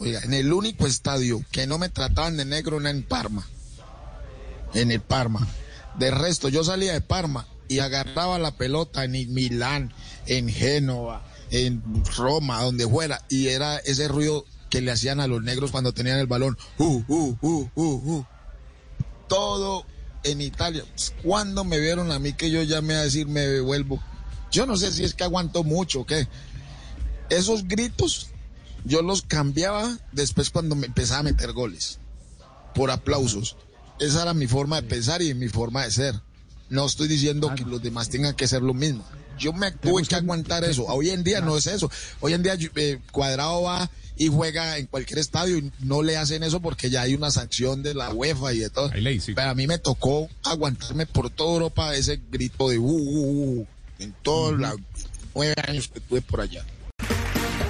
En el único estadio que no me trataban de negro era en Parma. En el Parma. De resto, yo salía de Parma y agarraba la pelota en Milán, en Génova, en Roma, donde fuera, y era ese ruido que le hacían a los negros cuando tenían el balón. Uh, uh, uh. Todo en Italia. Cuando me vieron a mí que yo llamé a decir me devuelvo? Yo no sé si es que aguanto mucho o qué. Esos gritos yo los cambiaba después cuando me empezaba a meter goles. Por aplausos. Esa era mi forma de pensar y mi forma de ser. No estoy diciendo que los demás tengan que ser lo mismo. Yo me tuve que aguantar eso. Hoy en día no es eso. Hoy en día eh, Cuadrado va y juega en cualquier estadio y no le hacen eso porque ya hay una sanción de la UEFA y de todo. Pero a mí me tocó aguantarme por toda Europa ese grito de uh, uh, uh en todos los nueve años que estuve por allá.